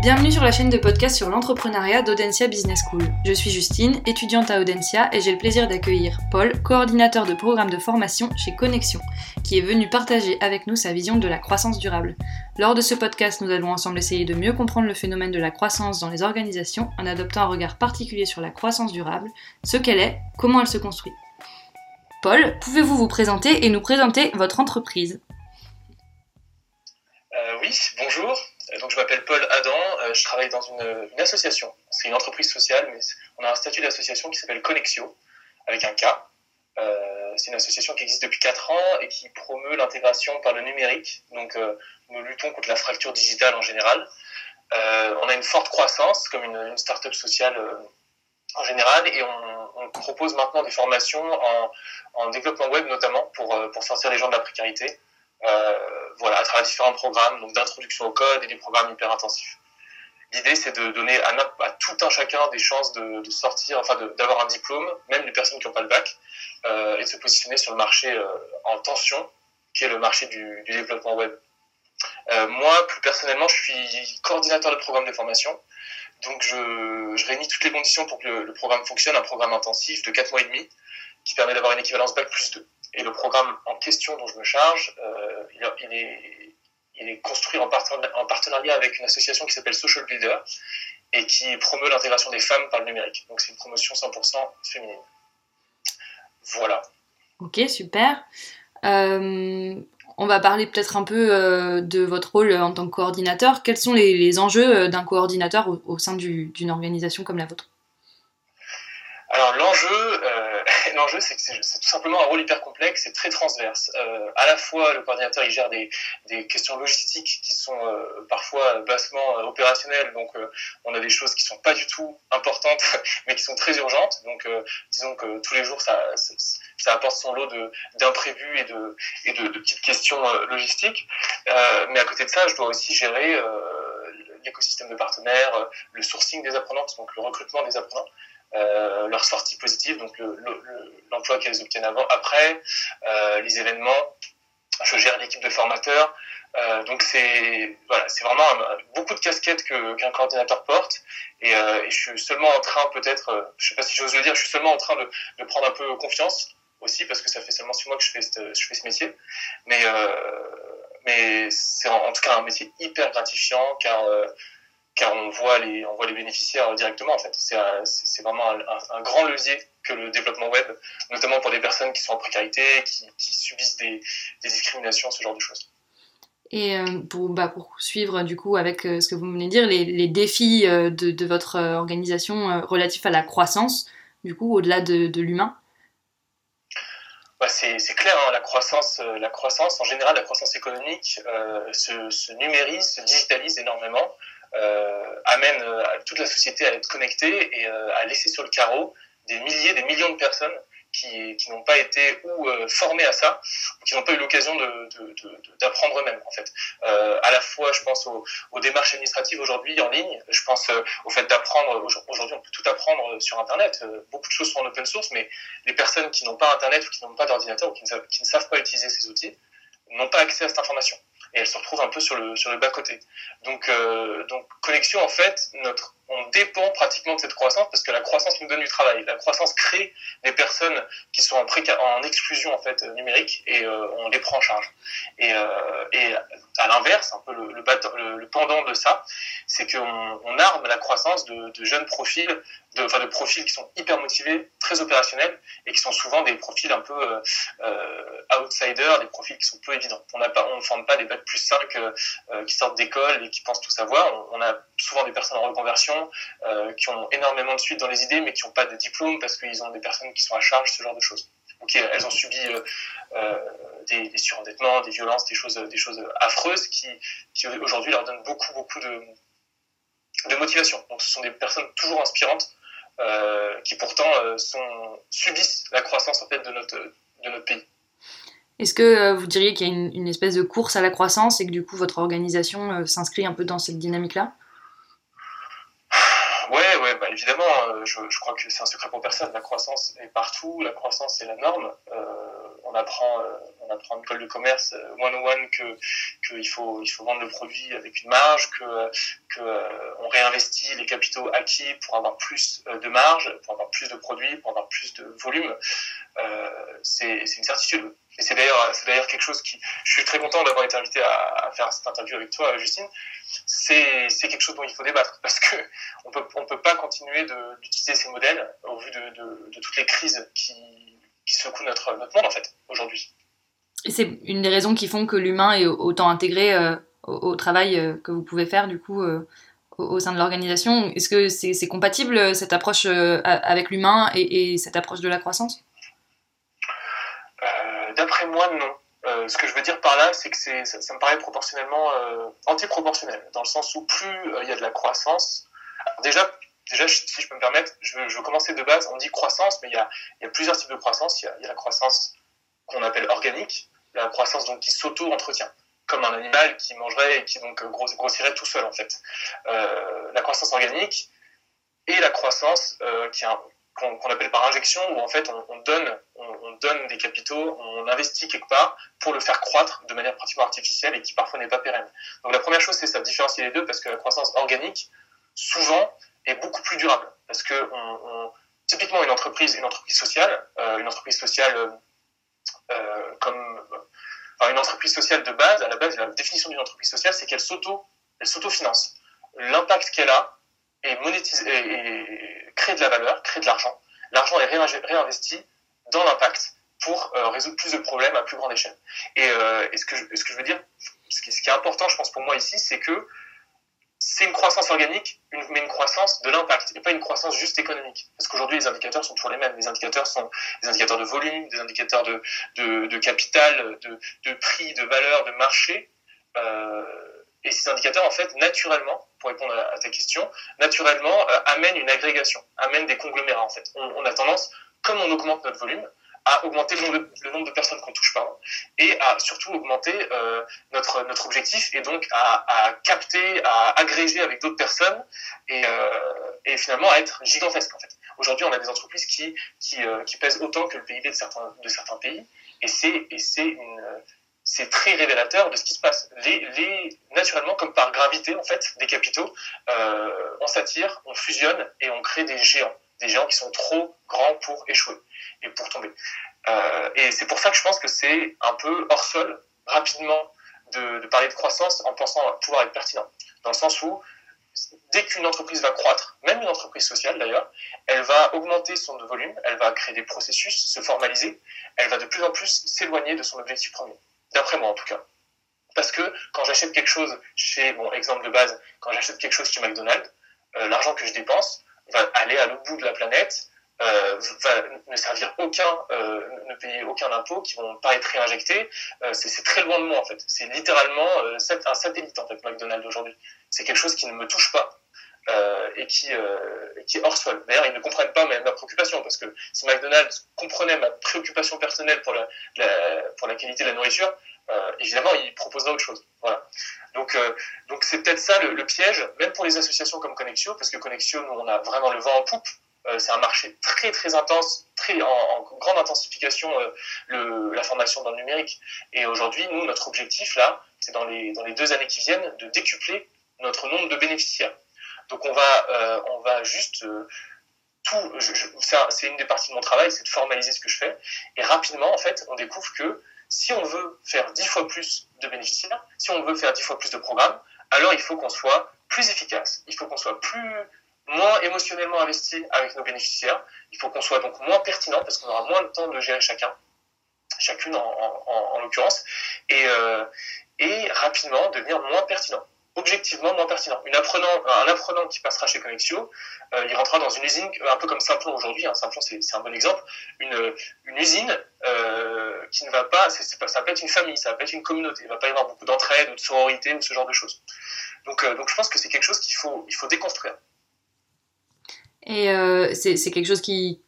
Bienvenue sur la chaîne de podcast sur l'entrepreneuriat d'Audencia Business School. Je suis Justine, étudiante à Audencia et j'ai le plaisir d'accueillir Paul, coordinateur de programme de formation chez Connexion, qui est venu partager avec nous sa vision de la croissance durable. Lors de ce podcast, nous allons ensemble essayer de mieux comprendre le phénomène de la croissance dans les organisations en adoptant un regard particulier sur la croissance durable, ce qu'elle est, comment elle se construit. Paul, pouvez-vous vous présenter et nous présenter votre entreprise? Euh, Oui, bonjour. Euh, donc, je m'appelle Paul Adam, euh, je travaille dans une, association. C'est une entreprise sociale, mais on a un statut d'association qui s'appelle Connexio, avec un K. Euh, c'est une association qui existe depuis 4 ans et qui promeut l'intégration par le numérique. Donc, nous luttons contre la fracture digitale en général. on a une forte croissance, comme une, une start-up sociale en général, et on, propose maintenant des formations en, en développement web notamment pour, pour sortir les gens de la précarité. Euh, voilà, à travers différents programmes donc d'introduction au code et des programmes hyper intensifs. L'idée, c'est de donner à, tout un chacun des chances de, de sortir, enfin d'avoir un diplôme, même les personnes qui n'ont pas le bac, euh, et de se positionner sur le marché euh, en tension, qui est le marché du, du développement web. Euh, moi, plus personnellement, je suis coordinateur de programme de formation. Donc, je, je réunis toutes les conditions pour que le, le, programme fonctionne, un programme intensif de 4 mois et demi, qui permet d'avoir une équivalence bac plus 2. Et le programme en question dont je me charge, euh, il, est, il, est, construit en, partenariat avec une association qui s'appelle Social Builder et qui promeut l'intégration des femmes par le numérique. Donc c'est une promotion 100% féminine. Voilà. Ok, super. Euh, on va parler peut-être un peu euh, de votre rôle en tant que coordinateur. Quels sont les, enjeux d'un coordinateur au, sein d'une organisation comme la vôtre? Alors l'enjeu, euh, l'enjeu c'est que c'est tout simplement un rôle hyper complexe et très transverse. Euh, à la fois le coordinateur il gère des, questions logistiques qui sont euh, parfois bassement euh, opérationnelles, donc euh, on a des choses qui sont pas du tout importantes mais qui sont très urgentes. Donc disons que tous les jours ça, apporte son lot d'imprévus et de petites questions logistiques. mais à côté de ça, je dois aussi gérer l'écosystème de partenaires, le sourcing des apprenants, donc le recrutement des apprenants. Euh, leur sortie positive, donc l'emploi le, qu'elles obtiennent avant, après, euh, les événements. Je gère l'équipe de formateurs. Euh, donc c'est voilà, c'est vraiment beaucoup de casquettes que qu'un coordinateur porte. Et, euh, et, je suis seulement en train, peut-être, je sais pas si j'ose le dire, je suis seulement en train de, de, prendre un peu confiance aussi parce que ça fait seulement six mois que je fais ce, je fais ce métier. Mais mais c'est en, en, tout cas un métier hyper gratifiant car car on voit les, on voit les bénéficiaires directement en fait. C'est vraiment un, grand levier que le développement web, notamment pour des personnes qui sont en précarité, qui, qui subissent des, des, discriminations, ce genre de choses. Et euh, pour, bah, pour suivre du coup avec euh, ce que vous venez de dire, les, les défis euh, de, de, votre organisation relatifs à la croissance, du coup au-delà de, de l'humain bah c'est clair, hein, la croissance, la croissance en général, la croissance économique se, se numérise, se digitalise énormément amène euh, toute la société à être connectée et euh, à laisser sur le carreau des milliers, des millions de personnes qui, qui n'ont pas été ou euh, formés à ça, ou qui n'ont pas eu l'occasion d'apprendre de, de, eux-mêmes en fait. Euh, à la fois, je pense aux, aux démarches administratives aujourd'hui en ligne, je pense euh, au fait d'apprendre. Aujourd'hui, on peut tout apprendre sur Internet. beaucoup de choses sont en open source, mais les personnes qui n'ont pas Internet ou qui n'ont pas d'ordinateur ou qui ne savent pas utiliser ces outils n'ont pas accès à cette information et elle se retrouve un peu sur le sur le bas côté. Donc euh, donc connexion en fait notre on dépend pratiquement de cette croissance parce que la croissance nous donne du travail. La croissance crée des personnes qui sont en, en exclusion en fait numérique et euh, on les prend en charge. Et, euh, et à l'inverse, un peu le, le, le, pendant de ça, c'est qu'on on arme la croissance de, de jeunes profils, de, enfin de profils qui sont hyper motivés, très opérationnels et qui sont souvent des profils un peu euh, euh outsiders, des profils qui sont peu évidents. On ne forme pas des bacs plus 5 euh, qui sortent d'école et qui pensent tout savoir. On, a souvent des personnes en reconversion euh, qui ont énormément de suite dans les idées, mais qui n'ont pas de diplôme parce qu'ils ont des personnes qui sont à charge, ce genre de choses. Donc elles ont subi euh, euh, des, des, surendettements, des violences, des choses, des choses affreuses qui, qui aujourd'hui leur donnent beaucoup, beaucoup de, de motivation. Donc ce sont des personnes toujours inspirantes euh, qui pourtant euh, sont, subissent la croissance en fait de notre, de notre pays. Est-ce que vous diriez qu'il y a une, une, espèce de course à la croissance et que du coup votre organisation s'inscrit un peu dans cette dynamique-là? Ouais, ouais, bah évidemment, euh, je, je, crois que c'est un secret pour personne. La croissance est partout, la croissance est la norme. Euh, on apprend, euh, on apprend en école de commerce one on one que qu'il faut il faut vendre le produit avec une marge, que que on réinvestit les capitaux acquis pour avoir plus de marge, pour avoir plus de produits, pour avoir plus de volume. c'est une certitude. Et c'est d'ailleurs, c'est d'ailleurs quelque chose qui, je suis très content d'avoir été invité à, faire cette interview avec toi, Justine. C'est, c'est quelque chose dont il faut débattre parce que on peut, on peut pas continuer d'utiliser ces modèles au vu de, de, toutes les crises qui, qui secouent notre, notre monde en fait aujourd'hui. C'est une des raisons qui font que l'humain est autant intégré euh, au, travail euh, que vous pouvez faire du coup euh, au, sein de l'organisation. Est-ce que c'est, compatible cette approche avec l'humain et, et cette approche de la croissance? D'après moi, non. Ce que je veux dire par là, c'est que ça, ça, me paraît proportionnellement euh, antiproportionnel, dans le sens où plus il y a de la croissance. Déjà, déjà, si je peux me permettre, je veux, commencer de base. On dit croissance, mais il y a, plusieurs types de croissance. Il y a la croissance qu'on appelle organique, la croissance donc qui s'auto-entretient, comme un animal qui mangerait et qui donc grossirait tout seul en fait. Euh, la croissance organique et la croissance euh, qu'on appelle par injection, où en fait on, on donne, on, on, donne des capitaux, on investit quelque part pour le faire croître de manière pratiquement artificielle et qui parfois n'est pas pérenne. Donc la première chose, c'est ça, différencier les deux, parce que la croissance organique, souvent, est beaucoup plus durable. Parce que on, typiquement une entreprise, une entreprise sociale, euh, une entreprise sociale euh, comme une entreprise sociale de base, à la base, la définition d'une entreprise sociale, c'est qu'elle s'auto, elle s'autofinance. L'impact qu'elle a est monétisé, et créer de la valeur, créer de l'argent. L'argent est réinvesti dans l'impact pour euh, résoudre plus de problèmes à plus grande échelle. Et, euh, ce, que je, ce, que je, veux dire, ce qui, est important, je pense, pour moi ici, c'est que c'est une croissance organique, mais une croissance de l'impact, et pas une croissance juste économique. Parce qu'aujourd'hui, les indicateurs sont toujours les mêmes. Les indicateurs sont des indicateurs de volume, des indicateurs de, de, capital, de, de, prix, de valeur, de marché. Euh, et ces indicateurs, en fait, naturellement, pour répondre à, ta question, naturellement euh, amènent une agrégation, amènent des conglomérats, en fait. On, a tendance, comme on augmente notre volume, à augmenter le nombre de, personnes qu'on touche, pardon, et à surtout augmenter euh, notre, notre objectif, et donc à, capter, à agréger avec d'autres personnes, et, euh, et finalement à être gigantesque, en fait. Aujourd'hui, on a des entreprises qui, qui, euh, qui pèsent autant que le PIB de certains, de certains pays, et c'est, et c'est c'est très révélateur de ce qui se passe. Les, les, naturellement, comme par gravité, en fait, des capitaux, on s'attire, on fusionne et on crée des géants. Des géants qui sont trop grands pour échouer et pour tomber. Euh, et c'est pour ça que je pense que c'est un peu hors sol, rapidement, de, parler de croissance en pensant pouvoir être pertinent. Dans le sens où, dès qu'une entreprise va croître, même une entreprise sociale d'ailleurs, elle va augmenter son volume, elle va créer des processus, se formaliser, elle va de plus en plus s'éloigner de son objectif premier. D'après moi, en tout cas. Parce que quand j'achète quelque chose chez, bon, exemple de base, quand j'achète quelque chose chez McDonald's, euh, l'argent que je dépense va aller à l'autre bout de la planète, euh, va ne servir aucun, euh, ne payer aucun impôt, qui vont pas être réinjectés. Euh, c'est très loin de moi en fait. C'est littéralement un satellite en fait McDonald's aujourd'hui. C'est quelque chose qui ne me touche pas. Et qui, qui est hors sol. D'ailleurs, ils ne comprennent pas ma, ma, préoccupation, parce que si McDonald's comprenait ma préoccupation personnelle pour la pour la qualité de la nourriture, euh, évidemment, il proposerait autre chose. Voilà. Donc, euh, donc c'est peut-être ça le, piège, même pour les associations comme Connexio, parce que Connexio, nous, on a vraiment le vent en poupe. Euh, c'est un marché très très intense, très en, en grande intensification le, la formation dans le numérique. Et aujourd'hui, nous, notre objectif là, c'est dans les dans les deux années qui viennent de décupler notre nombre de bénéficiaires. Donc on va, on va juste tout. C'est une des parties de mon travail, c'est de formaliser ce que je fais. Et rapidement, en fait, on découvre que si on veut faire dix fois plus de bénéficiaires, si on veut faire dix fois plus de programmes, alors il faut qu'on soit plus efficace. Il faut qu'on soit plus moins émotionnellement investi avec nos bénéficiaires. Il faut qu'on soit donc moins pertinent parce qu'on aura moins de temps de gérer chacun, chacune en, en, en l'occurrence, euh, et rapidement devenir moins pertinent objectivement moins pertinent. Un apprenant qui passera chez Connexio, euh, il rentrera dans une usine, un peu comme Simplon aujourd'hui, hein, Simplon c'est un bon exemple, une, usine euh, qui ne va pas, pas, ça peut être une famille, ça peut être une communauté, il va pas y avoir beaucoup d'entraide ou de sororité ou ce genre de choses. Donc, euh, je pense que c'est quelque chose qu'il faut, déconstruire. Et c'est quelque chose qui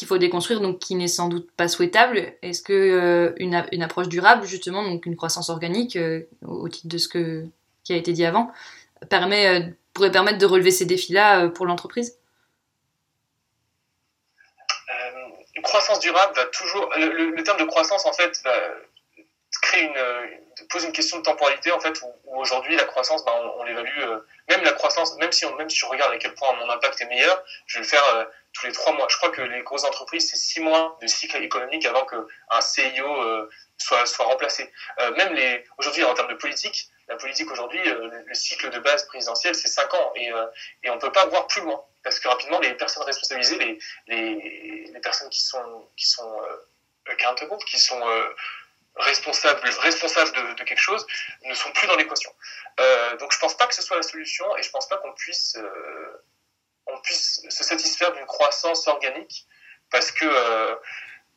qu'il faut déconstruire, donc qui n'est sans doute pas souhaitable. Est-ce euh, une, approche durable, justement, donc une croissance organique, au titre de ce que qui a été dit avant, permet, euh, pourrait permettre de relever ces défis-là euh, pour l'entreprise? Euh, Une croissance durable va toujours. Le, terme de croissance, en fait, va, crée une, pose une question de temporalité en fait où, aujourd'hui la croissance, ben, on, l'évalue, même la croissance, même si, on, même si je regarde à quel point mon impact est meilleur, je vais le faire tous les trois mois. Je crois que les grosses entreprises, c'est six mois de cycle économique avant qu'un CIO soit, soit remplacé. même les, aujourd'hui en termes de politique, la politique aujourd'hui, le cycle de base présidentiel, c'est cinq ans et, et on ne peut pas voir plus loin parce que rapidement, les personnes responsabilisées, les, personnes qui sont, qui sont accountable, qui sont responsables, responsables de, quelque chose, ne sont plus dans l'équation. Euh, donc je pense pas que ce soit la solution et je pense pas qu'on puisse, euh, puisse se satisfaire d'une croissance organique parce que euh,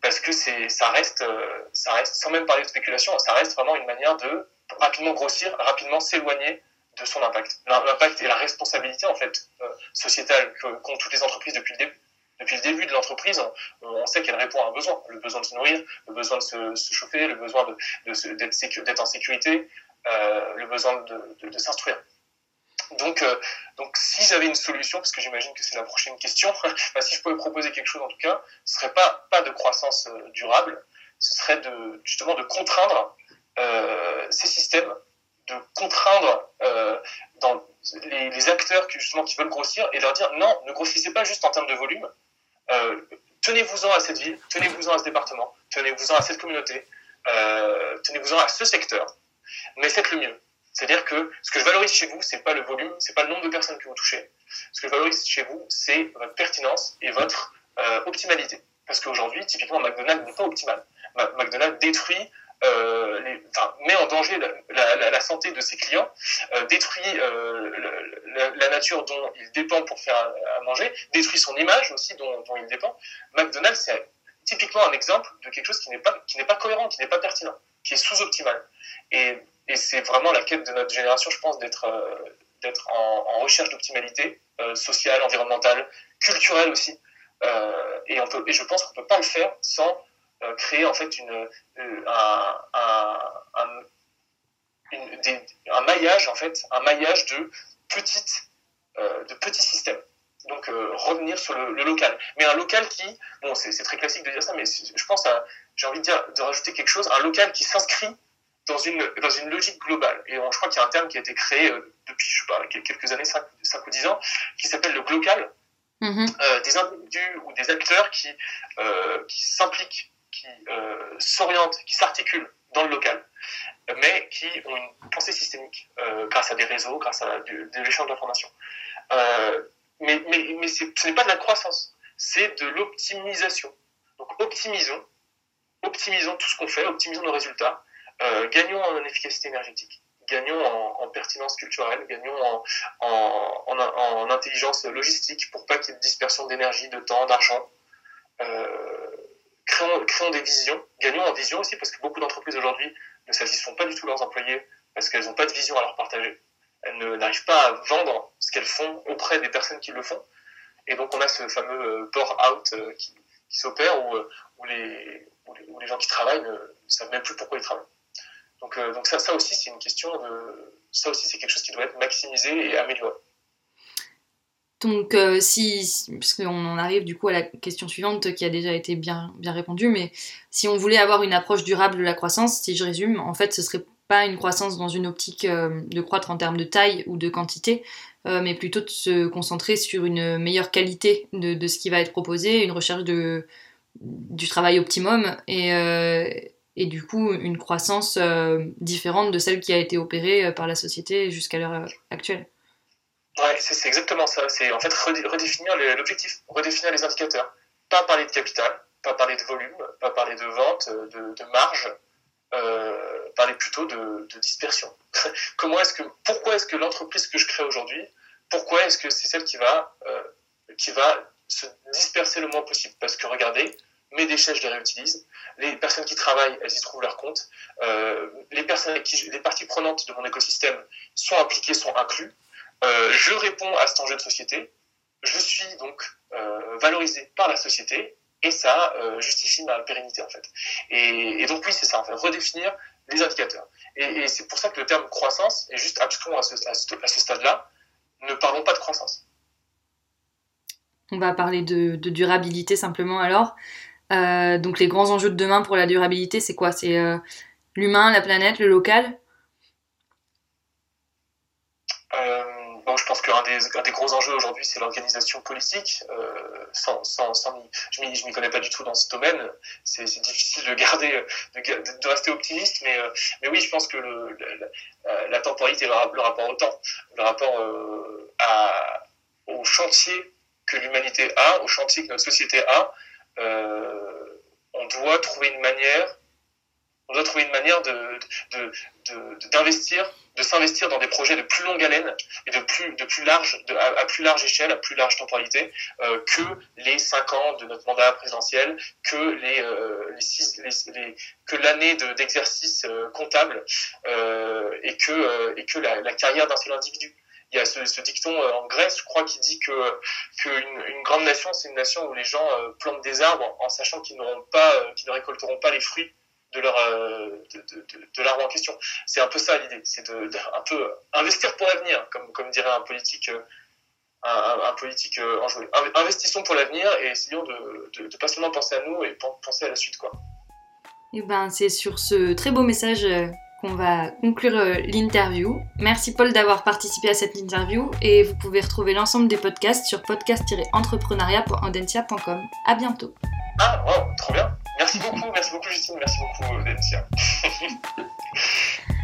parce que ça reste ça reste sans même parler de spéculation, ça reste vraiment une manière de rapidement grossir, rapidement s'éloigner de son impact. L'impact et la responsabilité en fait sociétale qu'ont toutes les entreprises depuis le début depuis le début de l'entreprise, on, sait qu'elle répond à un besoin, le besoin de se nourrir, le besoin de se, chauffer, le besoin d'être en sécurité, euh, le besoin de, s'instruire. Donc, euh, donc, si j'avais une solution, parce que j'imagine que c'est la prochaine question, si je pouvais proposer quelque chose en tout cas, ce serait pas pas de croissance euh, durable, ce serait de justement de contraindre ces systèmes, de contraindre dans les, acteurs qui justement qui veulent grossir et leur dire non, ne grossissez pas juste en termes de volume, euh, tenez-vous-en à cette ville, tenez-vous-en à ce département, tenez-vous-en à cette communauté, euh, tenez-vous-en à ce secteur, mais faites le mieux. C'est-à-dire que ce que je valorise chez vous, c'est pas le volume, c'est pas le nombre de personnes que vous touchez. Ce que je valorise chez vous, c'est votre pertinence et votre euh, optimalité. Parce qu'aujourd'hui, typiquement, McDonald's n'est pas optimal. McDonald's détruit euh, met en danger la, santé de ses clients, euh, détruit euh, la, nature dont il dépend pour faire à, manger, détruit son image aussi dont, il dépend. McDonald's, c'est typiquement un exemple de quelque chose qui n'est pas, cohérent, qui n'est pas pertinent, qui est sous-optimal. Et, c'est vraiment la quête de notre génération, je pense, d'être en, recherche d'optimalité sociale, environnementale, culturelle aussi. et, je pense qu'on ne peut pas le faire sans créer en fait une, euh, un, un, un, maillage en fait, un maillage de petites, euh, de petits systèmes. Donc revenir sur le, local, mais un local qui, bon, c'est très classique de dire ça, mais je pense à, j'ai envie de dire, de rajouter quelque chose, un local qui s'inscrit dans une, dans une logique globale. Et je crois qu'il y a un terme qui a été créé depuis, je sais pas, quelques années, 5, ou 10 ans, qui s'appelle le glocal. Mm-hmm. des individus ou des acteurs qui, qui s'impliquent qui euh, s'orientent, qui s'articulent dans le local, mais qui ont une pensée systémique euh, grâce à des réseaux, grâce à des échanges d'informations. Euh, mais mais, mais ce n'est pas de la croissance, c'est de l'optimisation. Donc optimisons, optimisons tout ce qu'on fait, optimisons nos résultats, gagnons en efficacité énergétique, gagnons en, pertinence culturelle, gagnons en, en, en, intelligence logistique pour pas qu'il y ait de dispersion d'énergie, de temps, d'argent. Créons, des visions, gagnons en vision aussi, parce que beaucoup d'entreprises aujourd'hui ne satisfont pas du tout leurs employés parce qu'elles n'ont pas de vision à leur partager. Elles n'arrivent pas à vendre ce qu'elles font auprès des personnes qui le font. Et donc on a ce fameux pour-out euh, qui, s'opère euh, où, les, gens qui travaillent ne, savent même plus pourquoi ils travaillent. Donc, euh, ça aussi, c'est une question de. Ça aussi, c'est quelque chose qui doit être maximisé et amélioré. Donc, euh, si, puisqu'on en arrive du coup à la question suivante qui a déjà été bien, bien répondue, mais si on voulait avoir une approche durable de la croissance, si je résume, en fait, ce serait pas une croissance dans une optique euh, de croître en termes de taille ou de quantité, euh, mais plutôt de se concentrer sur une meilleure qualité de, de, ce qui va être proposé, une recherche de, du travail optimum et, et du coup une croissance différente de celle qui a été opérée par la société jusqu'à l'heure actuelle. Ouais, c'est exactement ça. C'est en fait redéfinir l'objectif, redéfinir les indicateurs. Pas parler de capital, pas parler de volume, pas parler de vente, de, de marge, euh, parler plutôt de, dispersion. Comment est-ce que, pourquoi est-ce que l'entreprise que je crée aujourd'hui, pourquoi est-ce que c'est celle qui va, euh, qui va se disperser le moins possible? Parce que regardez, mes déchets, je les réutilise. Les personnes qui travaillent, elles y trouvent leur compte. Euh, les personnes les parties prenantes de mon écosystème sont impliquées, sont incluses. Euh, je réponds à cet enjeu de société, je suis donc euh, valorisé par la société et ça euh, justifie ma pérennité en fait. Et, donc oui, c'est ça, en fait, redéfinir les indicateurs. Et, c'est pour ça que le terme croissance est juste abstrait à ce, stade-là. Ne parlons pas de croissance. On va parler de, durabilité simplement alors. donc les grands enjeux de demain pour la durabilité, c'est quoi? C'est L'humain, la planète, le local? Euh, je pense qu'un des, gros enjeux aujourd'hui, c'est l'organisation politique. Euh, sans, sans, sans, je ne m'y connais pas du tout dans ce domaine. C'est difficile de garder, de, rester optimiste, mais, euh, mais oui, je pense que le, la, temporalité, le, le, rapport au temps, le rapport euh, au chantier que l'humanité a, au chantier que notre société a, euh, on doit trouver une manière on doit trouver une manière de, s'investir dans des projets de plus longue haleine et de plus, large, à, plus large échelle, à plus large temporalité euh, que les cinq ans de notre mandat présidentiel, que euh, l'année d'exercice euh, comptable euh, et que, euh, la, carrière d'un seul individu. Il y a ce, dicton en Grèce, je crois, qui dit que qu'une une grande nation, c'est une nation où les gens plantent des arbres en sachant qu'ils n'auront pas, qu'ils ne récolteront pas les fruits de leur euh, de, de, de l'arbre en question. C'est un peu ça l'idée, c'est de, un peu investir pour l'avenir, comme comme dirait un politique euh, un, un, politique euh, enjoué. Investissons pour l'avenir et essayons de, de, pas seulement penser à nous et penser à la suite quoi. Et eh ben c'est sur ce très beau message qu'on va conclure l'interview. Merci Paul d'avoir participé à cette interview et vous pouvez retrouver l'ensemble des podcasts sur podcast-entrepreneuriat.audencia.com. À bientôt. Ah, wow, trop bien. Merci beaucoup, merci beaucoup Justine, merci beaucoup Laetitia.